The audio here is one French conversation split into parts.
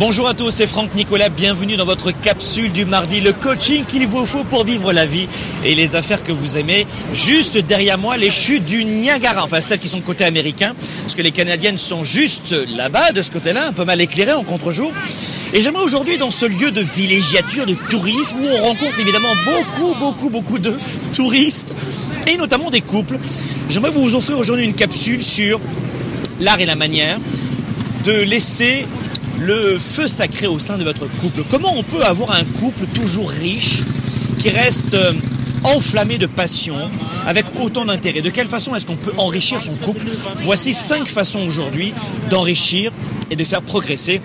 Bonjour à tous, c'est Franck Nicolas, bienvenue dans votre capsule du mardi, le coaching qu'il vous faut pour vivre la vie et les affaires que vous aimez. Juste derrière moi, les chutes du Niagara, enfin celles qui sont côté américain, parce que les Canadiennes sont juste là-bas, de ce côté-là, un peu mal éclairées en contre-jour. Et j'aimerais aujourd'hui, dans ce lieu de villégiature, de tourisme, où on rencontre évidemment beaucoup, beaucoup, beaucoup de touristes, et notamment des couples, j'aimerais vous offrir aujourd'hui une capsule sur l'art et la manière de laisser le feu sacré au sein de votre couple. Comment on peut avoir un couple toujours riche, qui reste euh, enflammé de passion, avec autant d'intérêt? De quelle façon est-ce qu'on peut enrichir son couple? Voici cinq façons aujourd'hui d'enrichir et de faire progresser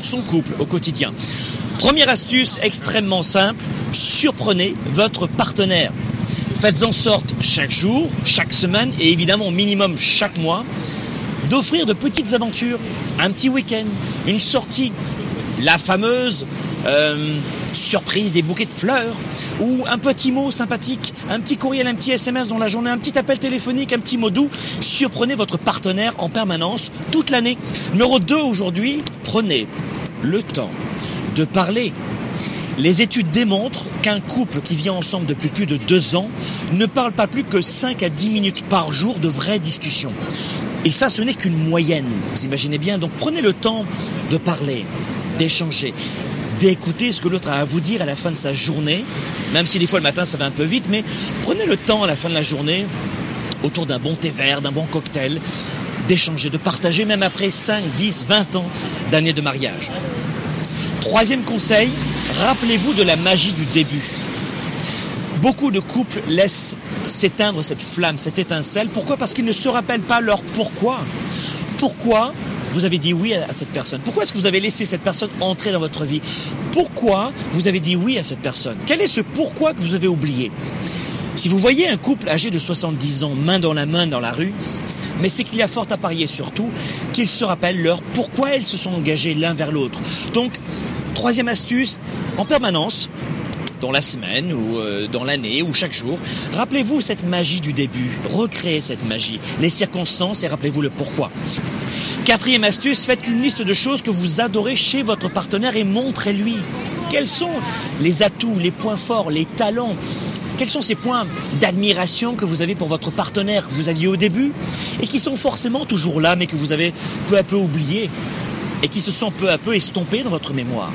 son couple au quotidien. Première astuce extrêmement simple, surprenez votre partenaire. Faites en sorte chaque jour, chaque semaine et évidemment au minimum chaque mois d'offrir de petites aventures, un petit week-end, une sortie, la fameuse euh, surprise des bouquets de fleurs, ou un petit mot sympathique, un petit courriel, un petit SMS dans la journée, un petit appel téléphonique, un petit mot doux. Surprenez votre partenaire en permanence toute l'année. Numéro 2 aujourd'hui, prenez le temps de parler. Les études démontrent qu'un couple qui vit ensemble depuis plus de deux ans ne parle pas plus que 5 à 10 minutes par jour de vraies discussions. Et ça, ce n'est qu'une moyenne, vous imaginez bien. Donc prenez le temps de parler, d'échanger, d'écouter ce que l'autre a à vous dire à la fin de sa journée, même si des fois le matin ça va un peu vite, mais prenez le temps à la fin de la journée, autour d'un bon thé vert, d'un bon cocktail, d'échanger, de partager même après 5, 10, 20 ans d'années de mariage. Troisième conseil, rappelez-vous de la magie du début. Beaucoup de couples laissent s'éteindre cette flamme, cette étincelle. Pourquoi? Parce qu'ils ne se rappellent pas leur pourquoi. Pourquoi vous avez dit oui à cette personne? Pourquoi est-ce que vous avez laissé cette personne entrer dans votre vie? Pourquoi vous avez dit oui à cette personne? Quel est ce pourquoi que vous avez oublié? Si vous voyez un couple âgé de 70 ans, main dans la main dans la rue, mais c'est qu'il y a fort à parier surtout qu'ils se rappellent leur pourquoi ils se sont engagés l'un vers l'autre. Donc, troisième astuce, en permanence, dans la semaine ou euh, dans l'année ou chaque jour. Rappelez-vous cette magie du début, recréez cette magie, les circonstances et rappelez-vous le pourquoi. Quatrième astuce, faites une liste de choses que vous adorez chez votre partenaire et montrez-lui. Quels sont les atouts, les points forts, les talents? Quels sont ces points d'admiration que vous avez pour votre partenaire que vous aviez au début et qui sont forcément toujours là mais que vous avez peu à peu oubliés et qui se sont peu à peu estompés dans votre mémoire?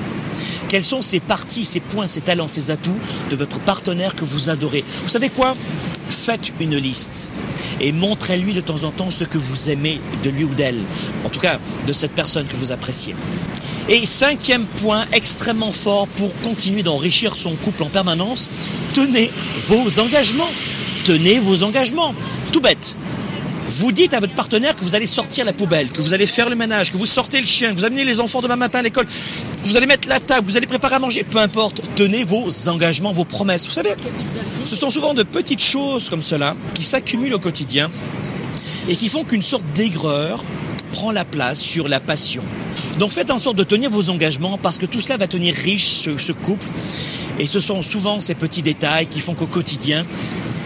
Quelles sont ces parties, ces points, ces talents, ces atouts de votre partenaire que vous adorez Vous savez quoi Faites une liste et montrez-lui de temps en temps ce que vous aimez de lui ou d'elle, en tout cas de cette personne que vous appréciez. Et cinquième point extrêmement fort pour continuer d'enrichir son couple en permanence, tenez vos engagements. Tenez vos engagements. Tout bête. Vous dites à votre partenaire que vous allez sortir la poubelle, que vous allez faire le ménage, que vous sortez le chien, que vous amenez les enfants demain matin à l'école, que vous allez mettre la table, vous allez préparer à manger, peu importe, tenez vos engagements, vos promesses. Vous savez, ce sont souvent de petites choses comme cela qui s'accumulent au quotidien et qui font qu'une sorte d'aigreur prend la place sur la passion. Donc faites en sorte de tenir vos engagements parce que tout cela va tenir riche ce, ce couple. Et ce sont souvent ces petits détails qui font qu'au quotidien,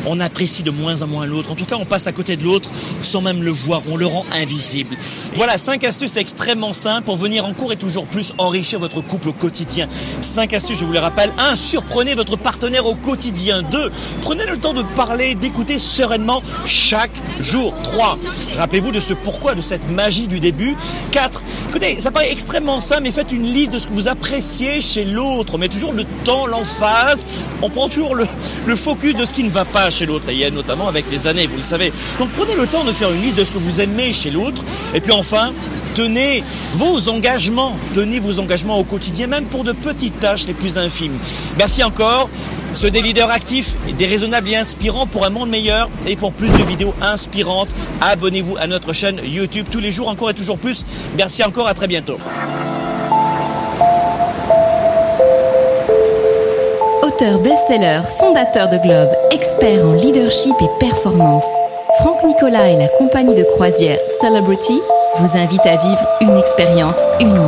on apprécie de moins en moins l'autre. En tout cas, on passe à côté de l'autre sans même le voir, on le rend invisible. Voilà, cinq astuces extrêmement simples pour venir en cours et toujours plus enrichir votre couple au quotidien. Cinq astuces, je vous les rappelle. 1. Surprenez votre partenaire au quotidien. 2. Prenez le temps de parler, d'écouter sereinement chaque jour. 3. Rappelez-vous de ce pourquoi, de cette magie du début. 4. Écoutez, ça paraît extrêmement simple, mais faites une liste de ce que vous appréciez chez l'autre. Mais toujours le temps, l'emphase. On prend toujours le focus de ce qui ne va pas chez l'autre, et notamment avec les années, vous le savez. Donc prenez le temps de faire une liste de ce que vous aimez chez l'autre, et puis enfin, tenez vos engagements, tenez vos engagements au quotidien, même pour de petites tâches les plus infimes. Merci encore. Ce des leaders actifs, déraisonnables et inspirants pour un monde meilleur et pour plus de vidéos inspirantes. Abonnez-vous à notre chaîne YouTube tous les jours, encore et toujours plus. Merci encore, à très bientôt. Auteur best-seller, fondateur de Globe, expert en leadership et performance, Franck Nicolas et la compagnie de croisière Celebrity vous invitent à vivre une expérience unique.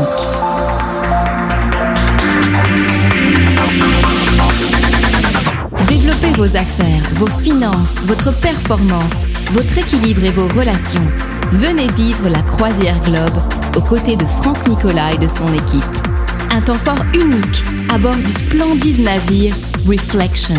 Développez vos affaires, vos finances, votre performance, votre équilibre et vos relations Venez vivre la croisière Globe aux côtés de Franck Nicolas et de son équipe. Un temps fort unique à bord du splendide navire Reflection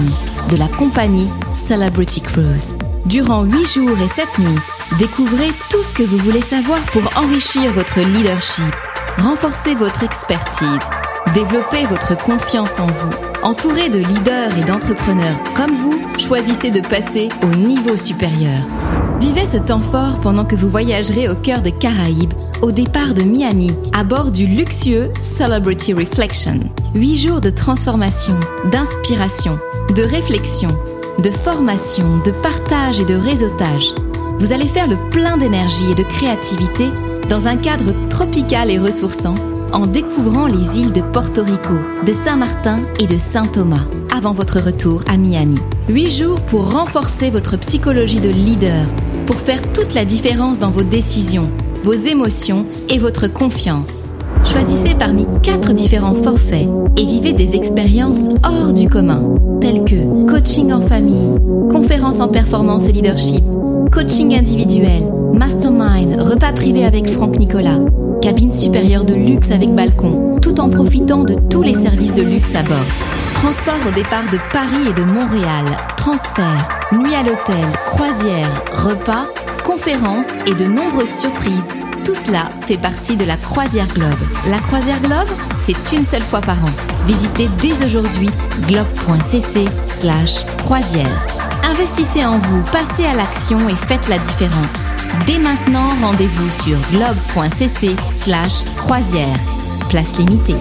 de la compagnie Celebrity Cruise. Durant 8 jours et 7 nuits, découvrez tout ce que vous voulez savoir pour enrichir votre leadership, renforcer votre expertise, développer votre confiance en vous. Entouré de leaders et d'entrepreneurs comme vous, choisissez de passer au niveau supérieur. Vivez ce temps fort pendant que vous voyagerez au cœur des Caraïbes, au départ de Miami, à bord du luxueux Celebrity Reflection. Huit jours de transformation, d'inspiration, de réflexion, de formation, de partage et de réseautage. Vous allez faire le plein d'énergie et de créativité dans un cadre tropical et ressourçant en découvrant les îles de Porto Rico, de Saint-Martin et de Saint-Thomas avant votre retour à Miami. Huit jours pour renforcer votre psychologie de leader, pour faire toute la différence dans vos décisions, vos émotions et votre confiance. Choisissez parmi quatre différents forfaits et vivez des expériences hors du commun, telles que coaching en famille, conférences en performance et leadership, coaching individuel, mastermind, repas privé avec Franck Nicolas, cabine supérieure de luxe avec balcon, tout en profitant de tous les services de luxe à bord. Transport au départ de Paris et de Montréal, transfert, nuit à l'hôtel, croisière, repas, conférences et de nombreuses surprises. Tout cela fait partie de la Croisière Globe. La Croisière Globe, c'est une seule fois par an. Visitez dès aujourd'hui globe.cc slash croisière. Investissez en vous, passez à l'action et faites la différence. Dès maintenant, rendez-vous sur globe.cc slash croisière. Place limitée.